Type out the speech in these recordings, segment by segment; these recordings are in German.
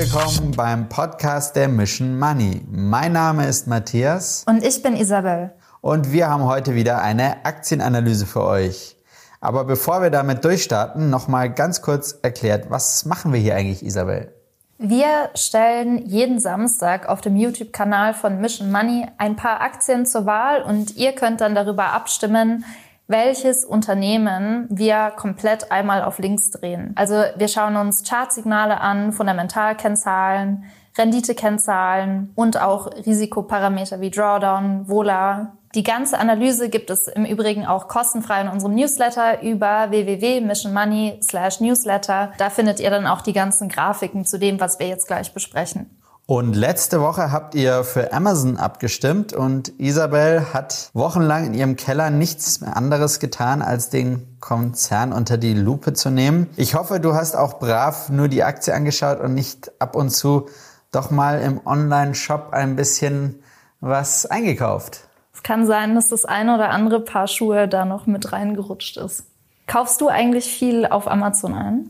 willkommen beim Podcast der Mission Money. Mein Name ist Matthias. Und ich bin Isabel. Und wir haben heute wieder eine Aktienanalyse für euch. Aber bevor wir damit durchstarten, nochmal ganz kurz erklärt, was machen wir hier eigentlich, Isabel? Wir stellen jeden Samstag auf dem YouTube-Kanal von Mission Money ein paar Aktien zur Wahl und ihr könnt dann darüber abstimmen, welches Unternehmen wir komplett einmal auf links drehen. Also wir schauen uns Chartsignale an, Fundamentalkennzahlen, Renditekennzahlen und auch Risikoparameter wie Drawdown, Vola. Die ganze Analyse gibt es im Übrigen auch kostenfrei in unserem Newsletter über www.missionmoney slash newsletter. Da findet ihr dann auch die ganzen Grafiken zu dem, was wir jetzt gleich besprechen. Und letzte Woche habt ihr für Amazon abgestimmt und Isabel hat wochenlang in ihrem Keller nichts anderes getan, als den Konzern unter die Lupe zu nehmen. Ich hoffe, du hast auch brav nur die Aktie angeschaut und nicht ab und zu doch mal im Online-Shop ein bisschen was eingekauft. Es kann sein, dass das eine oder andere Paar Schuhe da noch mit reingerutscht ist. Kaufst du eigentlich viel auf Amazon ein?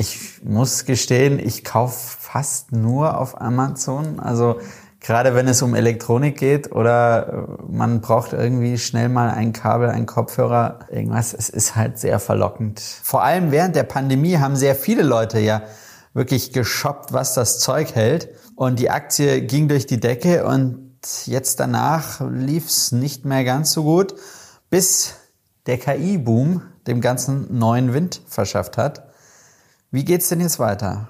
Ich muss gestehen, ich kaufe fast nur auf Amazon. Also gerade wenn es um Elektronik geht oder äh, man braucht irgendwie schnell mal ein Kabel, ein Kopfhörer, irgendwas, es ist halt sehr verlockend. Vor allem während der Pandemie haben sehr viele Leute ja wirklich geshoppt, was das Zeug hält. Und die Aktie ging durch die Decke und jetzt danach lief es nicht mehr ganz so gut, bis der KI-Boom dem ganzen neuen Wind verschafft hat. Wie geht's denn jetzt weiter?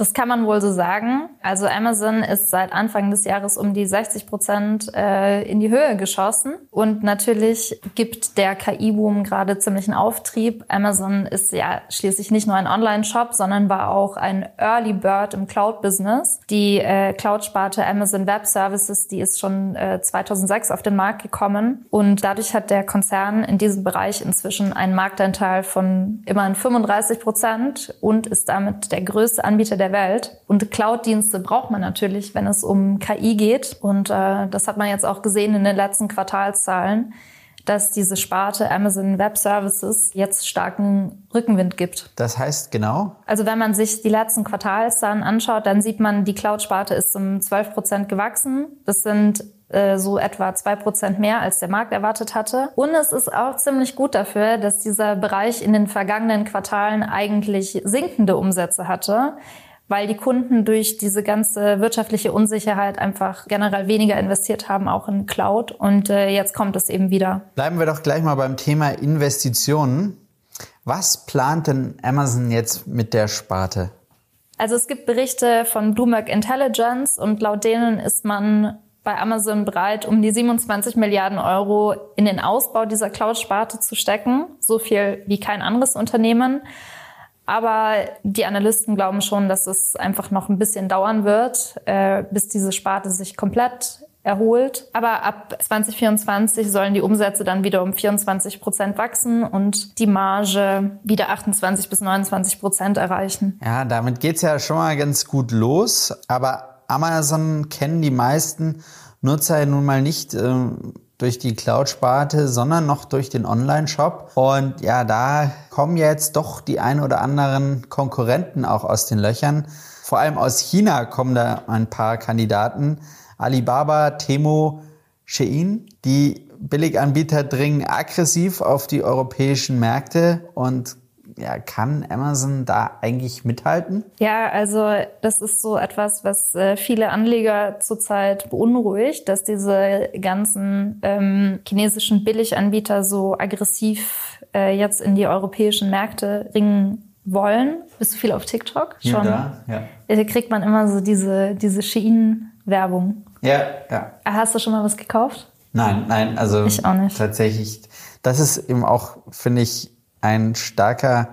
Das kann man wohl so sagen. Also Amazon ist seit Anfang des Jahres um die 60 Prozent äh, in die Höhe geschossen. Und natürlich gibt der KI-Boom gerade ziemlichen Auftrieb. Amazon ist ja schließlich nicht nur ein Online-Shop, sondern war auch ein Early Bird im Cloud-Business. Die äh, Cloud-Sparte Amazon Web Services, die ist schon äh, 2006 auf den Markt gekommen. Und dadurch hat der Konzern in diesem Bereich inzwischen einen Marktanteil von immerhin 35 Prozent und ist damit der größte Anbieter der Welt. Und Cloud-Dienste braucht man natürlich, wenn es um KI geht. Und äh, das hat man jetzt auch gesehen in den letzten Quartalszahlen dass diese Sparte Amazon Web Services jetzt starken Rückenwind gibt. Das heißt genau? Also wenn man sich die letzten Quartalszahlen anschaut, dann sieht man, die Cloud-Sparte ist um 12 Prozent gewachsen. Das sind äh, so etwa zwei Prozent mehr, als der Markt erwartet hatte. Und es ist auch ziemlich gut dafür, dass dieser Bereich in den vergangenen Quartalen eigentlich sinkende Umsätze hatte weil die Kunden durch diese ganze wirtschaftliche Unsicherheit einfach generell weniger investiert haben, auch in Cloud. Und äh, jetzt kommt es eben wieder. Bleiben wir doch gleich mal beim Thema Investitionen. Was plant denn Amazon jetzt mit der Sparte? Also es gibt Berichte von Bloomberg Intelligence und laut denen ist man bei Amazon bereit, um die 27 Milliarden Euro in den Ausbau dieser Cloud-Sparte zu stecken. So viel wie kein anderes Unternehmen. Aber die Analysten glauben schon, dass es einfach noch ein bisschen dauern wird, äh, bis diese Sparte sich komplett erholt. Aber ab 2024 sollen die Umsätze dann wieder um 24 Prozent wachsen und die Marge wieder 28 bis 29 Prozent erreichen. Ja, damit geht's ja schon mal ganz gut los. Aber Amazon kennen die meisten Nutzer nun mal nicht. Äh durch die Cloud-Sparte, sondern noch durch den Online-Shop. Und ja, da kommen jetzt doch die ein oder anderen Konkurrenten auch aus den Löchern. Vor allem aus China kommen da ein paar Kandidaten. Alibaba, Temo, Shein. Die Billiganbieter dringen aggressiv auf die europäischen Märkte und ja, kann Amazon da eigentlich mithalten? Ja, also das ist so etwas, was äh, viele Anleger zurzeit beunruhigt, dass diese ganzen ähm, chinesischen Billiganbieter so aggressiv äh, jetzt in die europäischen Märkte ringen wollen. Bist du viel auf TikTok? Schon. Da, ja. Da kriegt man immer so diese, diese Shein-Werbung. Ja, ja. Hast du schon mal was gekauft? Nein, nein, also ich auch nicht. tatsächlich. Das ist eben auch, finde ich, ein starker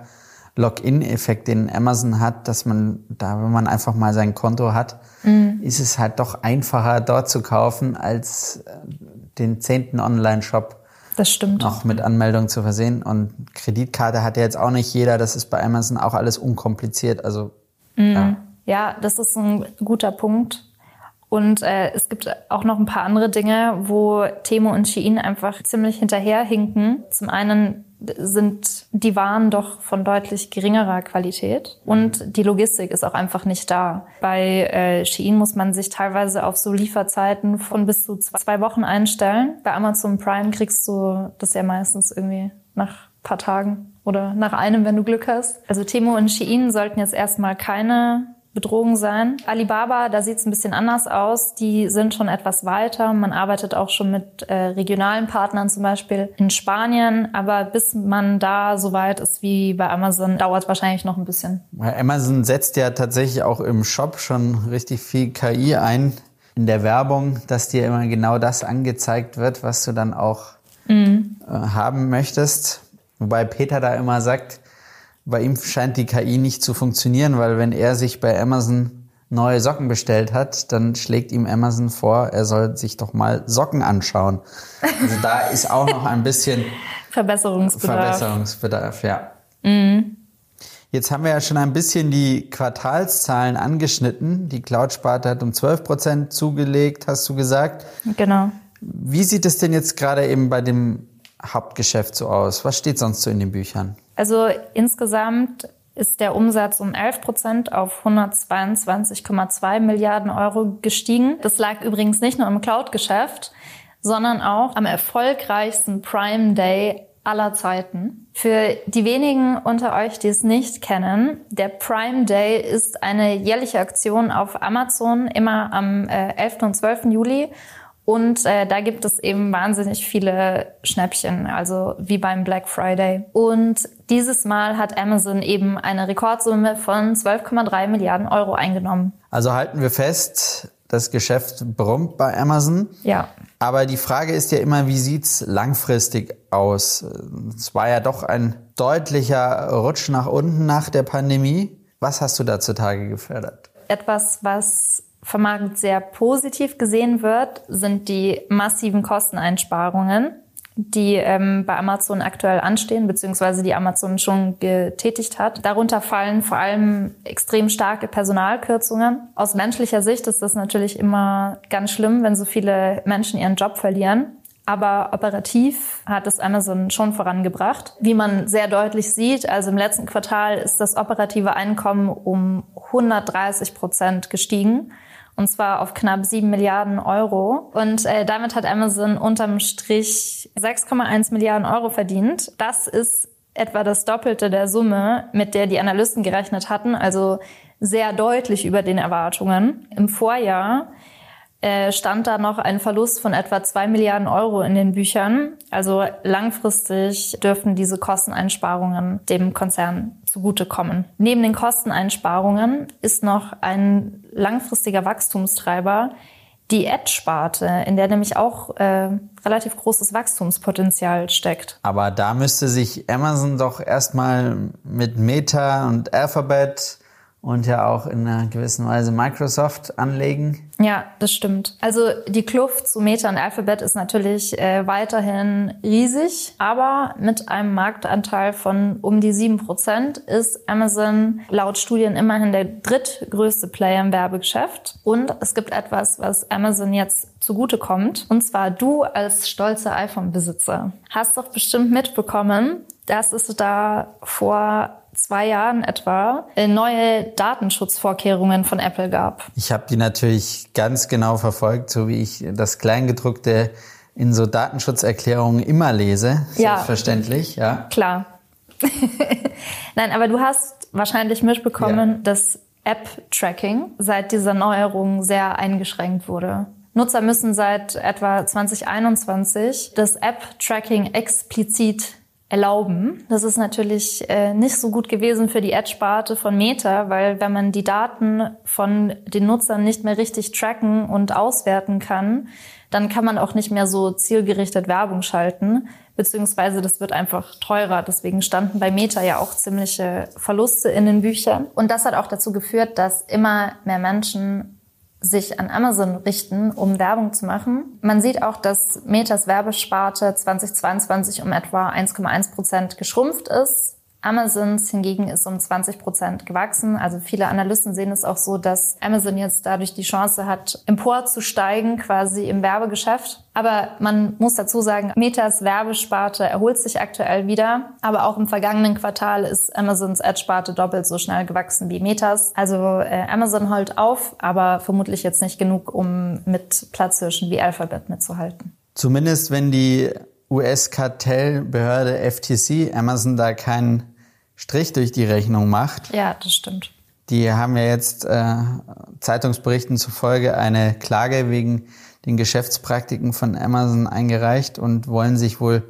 Login-Effekt, den Amazon hat, dass man da, wenn man einfach mal sein Konto hat, mhm. ist es halt doch einfacher, dort zu kaufen, als äh, den zehnten Online-Shop das stimmt. noch mit Anmeldung zu versehen. Und Kreditkarte hat ja jetzt auch nicht jeder. Das ist bei Amazon auch alles unkompliziert. Also mhm. ja. ja, das ist ein guter Punkt. Und äh, es gibt auch noch ein paar andere Dinge, wo Temo und Shein einfach ziemlich hinterherhinken. Zum einen sind die Waren doch von deutlich geringerer Qualität und die Logistik ist auch einfach nicht da. Bei äh, Shein muss man sich teilweise auf so Lieferzeiten von bis zu zwei Wochen einstellen. Bei Amazon Prime kriegst du das ja meistens irgendwie nach paar Tagen oder nach einem, wenn du Glück hast. Also Temo und Shein sollten jetzt erstmal keine Bedrohung sein. Alibaba, da sieht es ein bisschen anders aus. Die sind schon etwas weiter. Man arbeitet auch schon mit äh, regionalen Partnern, zum Beispiel in Spanien. Aber bis man da so weit ist wie bei Amazon, dauert es wahrscheinlich noch ein bisschen. Amazon setzt ja tatsächlich auch im Shop schon richtig viel KI ein in der Werbung, dass dir immer genau das angezeigt wird, was du dann auch mhm. äh, haben möchtest. Wobei Peter da immer sagt, bei ihm scheint die KI nicht zu funktionieren, weil wenn er sich bei Amazon neue Socken bestellt hat, dann schlägt ihm Amazon vor, er soll sich doch mal Socken anschauen. Also da ist auch noch ein bisschen Verbesserungsbedarf. Verbesserungsbedarf, ja. Mhm. Jetzt haben wir ja schon ein bisschen die Quartalszahlen angeschnitten. Die Cloud-Sparte hat um 12 Prozent zugelegt, hast du gesagt. Genau. Wie sieht es denn jetzt gerade eben bei dem Hauptgeschäft so aus? Was steht sonst so in den Büchern? Also insgesamt ist der Umsatz um 11 Prozent auf 122,2 Milliarden Euro gestiegen. Das lag übrigens nicht nur im Cloud-Geschäft, sondern auch am erfolgreichsten Prime Day aller Zeiten. Für die wenigen unter euch, die es nicht kennen, der Prime Day ist eine jährliche Aktion auf Amazon immer am 11. Äh, und 12. Juli und äh, da gibt es eben wahnsinnig viele Schnäppchen, also wie beim Black Friday. Und dieses Mal hat Amazon eben eine Rekordsumme von 12,3 Milliarden Euro eingenommen. Also halten wir fest, das Geschäft brummt bei Amazon. Ja. Aber die Frage ist ja immer, wie sieht's langfristig aus? Es war ja doch ein deutlicher Rutsch nach unten nach der Pandemie. Was hast du da zutage gefördert? Etwas, was vom Markt sehr positiv gesehen wird, sind die massiven Kosteneinsparungen, die ähm, bei Amazon aktuell anstehen, beziehungsweise die Amazon schon getätigt hat. Darunter fallen vor allem extrem starke Personalkürzungen. Aus menschlicher Sicht ist das natürlich immer ganz schlimm, wenn so viele Menschen ihren Job verlieren. Aber operativ hat es Amazon schon vorangebracht. Wie man sehr deutlich sieht, also im letzten Quartal ist das operative Einkommen um 130 Prozent gestiegen und zwar auf knapp 7 Milliarden Euro. Und äh, damit hat Amazon unterm Strich 6,1 Milliarden Euro verdient. Das ist etwa das Doppelte der Summe, mit der die Analysten gerechnet hatten, also sehr deutlich über den Erwartungen. Im Vorjahr äh, stand da noch ein Verlust von etwa zwei Milliarden Euro in den Büchern. Also langfristig dürften diese Kosteneinsparungen dem Konzern zugutekommen. Neben den Kosteneinsparungen ist noch ein langfristiger Wachstumstreiber die Ad-Sparte, in der nämlich auch äh, relativ großes Wachstumspotenzial steckt. Aber da müsste sich Amazon doch erstmal mit Meta und Alphabet und ja auch in einer gewissen Weise Microsoft anlegen. Ja, das stimmt. Also die Kluft zu Meta und Alphabet ist natürlich äh, weiterhin riesig, aber mit einem Marktanteil von um die sieben Prozent ist Amazon laut Studien immerhin der drittgrößte Player im Werbegeschäft. Und es gibt etwas, was Amazon jetzt zugutekommt. Und zwar du als stolzer iPhone-Besitzer hast doch bestimmt mitbekommen, dass es da vor zwei Jahren etwa äh, neue Datenschutzvorkehrungen von Apple gab. Ich habe die natürlich ganz genau verfolgt, so wie ich das Kleingedruckte in so Datenschutzerklärungen immer lese. Selbstverständlich, ja. ja. Klar. Nein, aber du hast wahrscheinlich mitbekommen, ja. dass App-Tracking seit dieser Neuerung sehr eingeschränkt wurde. Nutzer müssen seit etwa 2021 das App-Tracking explizit erlauben. Das ist natürlich äh, nicht so gut gewesen für die Ad-Sparte von Meta, weil wenn man die Daten von den Nutzern nicht mehr richtig tracken und auswerten kann, dann kann man auch nicht mehr so zielgerichtet Werbung schalten, beziehungsweise das wird einfach teurer. Deswegen standen bei Meta ja auch ziemliche Verluste in den Büchern. Und das hat auch dazu geführt, dass immer mehr Menschen sich an Amazon richten, um Werbung zu machen. Man sieht auch, dass Metas Werbesparte 2022 um etwa 1,1 Prozent geschrumpft ist. Amazons hingegen ist um 20 Prozent gewachsen. Also viele Analysten sehen es auch so, dass Amazon jetzt dadurch die Chance hat, emporzusteigen quasi im Werbegeschäft. Aber man muss dazu sagen, Metas Werbesparte erholt sich aktuell wieder. Aber auch im vergangenen Quartal ist Amazons Ad-Sparte doppelt so schnell gewachsen wie Metas. Also äh, Amazon holt auf, aber vermutlich jetzt nicht genug, um mit Platzhirschen wie Alphabet mitzuhalten. Zumindest wenn die US-Kartellbehörde FTC Amazon da keinen Strich durch die Rechnung macht. Ja, das stimmt. Die haben ja jetzt äh, Zeitungsberichten zufolge eine Klage wegen den Geschäftspraktiken von Amazon eingereicht und wollen sich wohl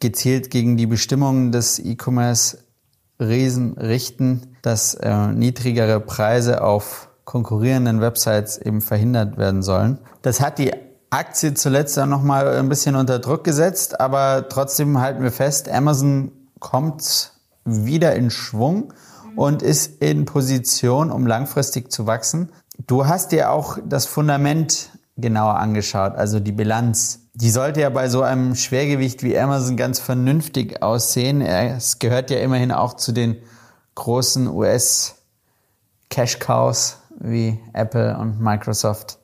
gezielt gegen die Bestimmungen des E-Commerce-Riesen richten, dass äh, niedrigere Preise auf konkurrierenden Websites eben verhindert werden sollen. Das hat die Aktie zuletzt auch noch mal ein bisschen unter Druck gesetzt, aber trotzdem halten wir fest, Amazon kommt wieder in Schwung und ist in Position, um langfristig zu wachsen. Du hast dir auch das Fundament genauer angeschaut, also die Bilanz. Die sollte ja bei so einem Schwergewicht wie Amazon ganz vernünftig aussehen. Es gehört ja immerhin auch zu den großen US Cash Cows wie Apple und Microsoft.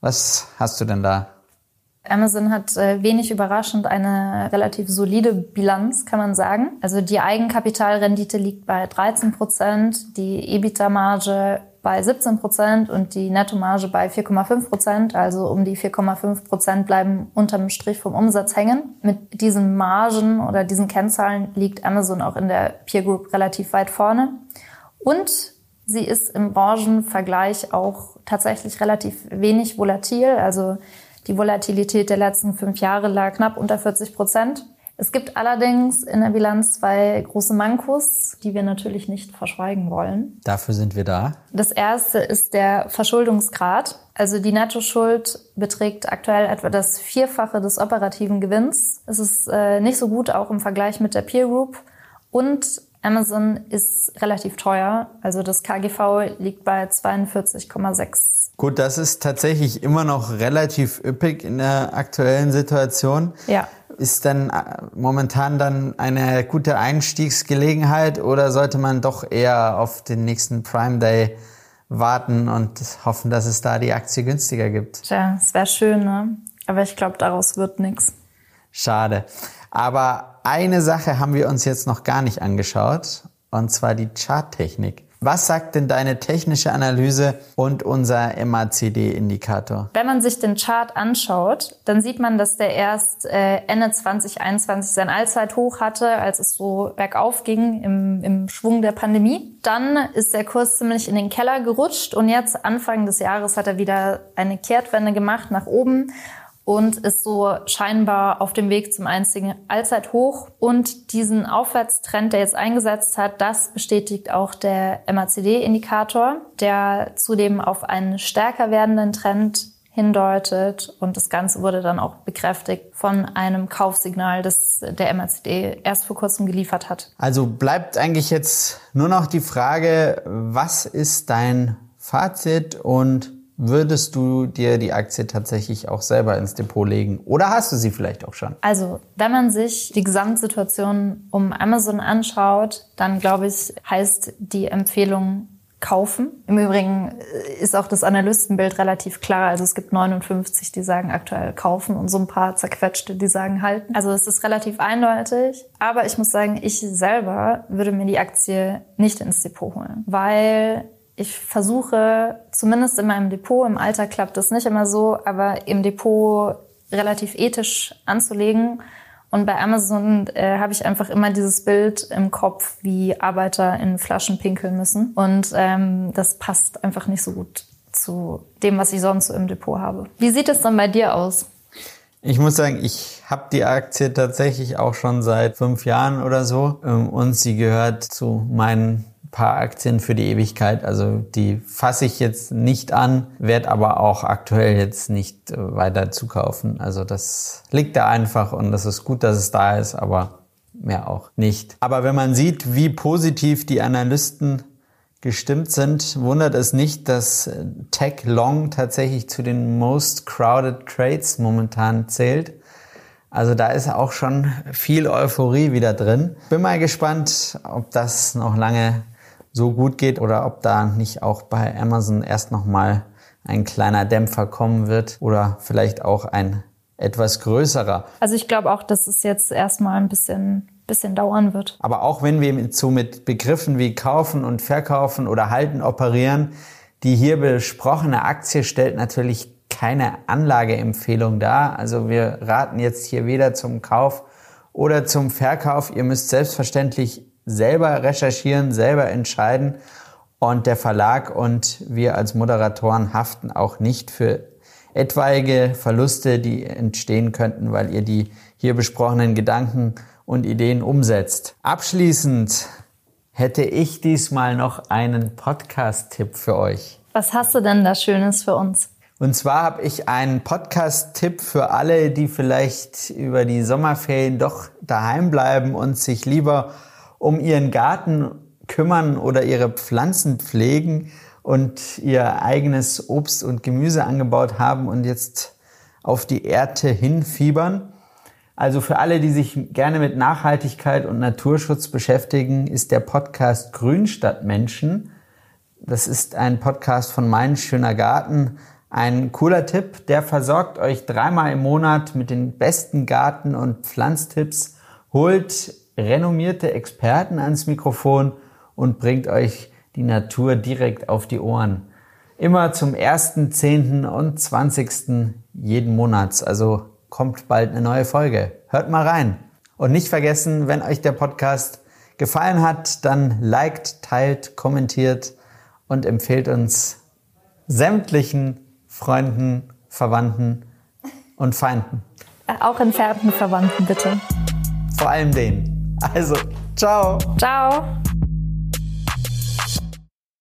Was hast du denn da? Amazon hat äh, wenig überraschend eine relativ solide Bilanz, kann man sagen. Also die Eigenkapitalrendite liegt bei 13 Prozent, die EBITDA-Marge bei 17 Prozent und die Nettomarge bei 4,5 Prozent. Also um die 4,5 Prozent bleiben unterm Strich vom Umsatz hängen. Mit diesen Margen oder diesen Kennzahlen liegt Amazon auch in der Peer Group relativ weit vorne. Und sie ist im Branchenvergleich auch tatsächlich relativ wenig volatil. Also die Volatilität der letzten fünf Jahre lag knapp unter 40 Prozent. Es gibt allerdings in der Bilanz zwei große Mankos, die wir natürlich nicht verschweigen wollen. Dafür sind wir da. Das erste ist der Verschuldungsgrad. Also die Nettoschuld beträgt aktuell etwa das Vierfache des operativen Gewinns. Es ist äh, nicht so gut auch im Vergleich mit der Peer Group. Und Amazon ist relativ teuer. Also das KGV liegt bei 42,6. Gut, das ist tatsächlich immer noch relativ üppig in der aktuellen Situation. Ja. Ist dann äh, momentan dann eine gute Einstiegsgelegenheit oder sollte man doch eher auf den nächsten Prime Day warten und hoffen, dass es da die Aktie günstiger gibt? Tja, es wäre schön, ne? Aber ich glaube, daraus wird nichts. Schade. Aber eine Sache haben wir uns jetzt noch gar nicht angeschaut, und zwar die Charttechnik. Was sagt denn deine technische Analyse und unser MACD-Indikator? Wenn man sich den Chart anschaut, dann sieht man, dass der erst äh, Ende 2021 sein Allzeithoch hatte, als es so bergauf ging im, im Schwung der Pandemie. Dann ist der Kurs ziemlich in den Keller gerutscht und jetzt Anfang des Jahres hat er wieder eine Kehrtwende gemacht nach oben und ist so scheinbar auf dem Weg zum einzigen Allzeithoch. Und diesen Aufwärtstrend, der jetzt eingesetzt hat, das bestätigt auch der MACD-Indikator, der zudem auf einen stärker werdenden Trend hindeutet. Und das Ganze wurde dann auch bekräftigt von einem Kaufsignal, das der MACD erst vor kurzem geliefert hat. Also bleibt eigentlich jetzt nur noch die Frage, was ist dein Fazit und würdest du dir die Aktie tatsächlich auch selber ins Depot legen? Oder hast du sie vielleicht auch schon? Also, wenn man sich die Gesamtsituation um Amazon anschaut, dann glaube ich, heißt die Empfehlung kaufen. Im Übrigen ist auch das Analystenbild relativ klar. Also es gibt 59, die sagen aktuell kaufen und so ein paar zerquetschte, die sagen halten. Also es ist relativ eindeutig. Aber ich muss sagen, ich selber würde mir die Aktie nicht ins Depot holen, weil ich versuche, zumindest in meinem Depot, im Alter klappt das nicht immer so, aber im Depot relativ ethisch anzulegen. Und bei Amazon äh, habe ich einfach immer dieses Bild im Kopf, wie Arbeiter in Flaschen pinkeln müssen. Und ähm, das passt einfach nicht so gut zu dem, was ich sonst so im Depot habe. Wie sieht es dann bei dir aus? Ich muss sagen, ich habe die Aktie tatsächlich auch schon seit fünf Jahren oder so ähm, und sie gehört zu meinen paar Aktien für die Ewigkeit. Also die fasse ich jetzt nicht an, werde aber auch aktuell jetzt nicht äh, weiter zukaufen. Also das liegt da einfach und das ist gut, dass es da ist, aber mehr auch nicht. Aber wenn man sieht, wie positiv die Analysten gestimmt sind, wundert es nicht, dass Tech Long tatsächlich zu den most crowded trades momentan zählt. Also da ist auch schon viel Euphorie wieder drin. Bin mal gespannt, ob das noch lange so gut geht oder ob da nicht auch bei Amazon erst noch mal ein kleiner Dämpfer kommen wird oder vielleicht auch ein etwas größerer. Also ich glaube auch, dass es jetzt erstmal ein bisschen bisschen dauern wird. Aber auch wenn wir so mit Begriffen wie kaufen und verkaufen oder halten operieren, die hier besprochene Aktie stellt natürlich keine Anlageempfehlung dar. Also wir raten jetzt hier weder zum Kauf oder zum Verkauf. Ihr müsst selbstverständlich selber recherchieren, selber entscheiden. Und der Verlag und wir als Moderatoren haften auch nicht für etwaige Verluste, die entstehen könnten, weil ihr die hier besprochenen Gedanken und Ideen umsetzt. Abschließend hätte ich diesmal noch einen Podcast-Tipp für euch. Was hast du denn da Schönes für uns? Und zwar habe ich einen Podcast-Tipp für alle, die vielleicht über die Sommerferien doch daheim bleiben und sich lieber um ihren Garten kümmern oder ihre Pflanzen pflegen und ihr eigenes Obst und Gemüse angebaut haben und jetzt auf die Erde hinfiebern. Also für alle, die sich gerne mit Nachhaltigkeit und Naturschutz beschäftigen, ist der Podcast Grünstadtmenschen. Das ist ein Podcast von Mein Schöner Garten. Ein cooler Tipp, der versorgt euch dreimal im Monat mit den besten Garten- und Pflanztipps, holt renommierte Experten ans Mikrofon und bringt euch die Natur direkt auf die Ohren. Immer zum 1., 10. und 20. jeden Monats. Also kommt bald eine neue Folge. Hört mal rein. Und nicht vergessen, wenn euch der Podcast gefallen hat, dann liked, teilt, kommentiert und empfehlt uns sämtlichen Freunden, Verwandten und Feinden. Äh, auch entfernten Verwandten, bitte. Vor allem denen. Also, ciao. Ciao.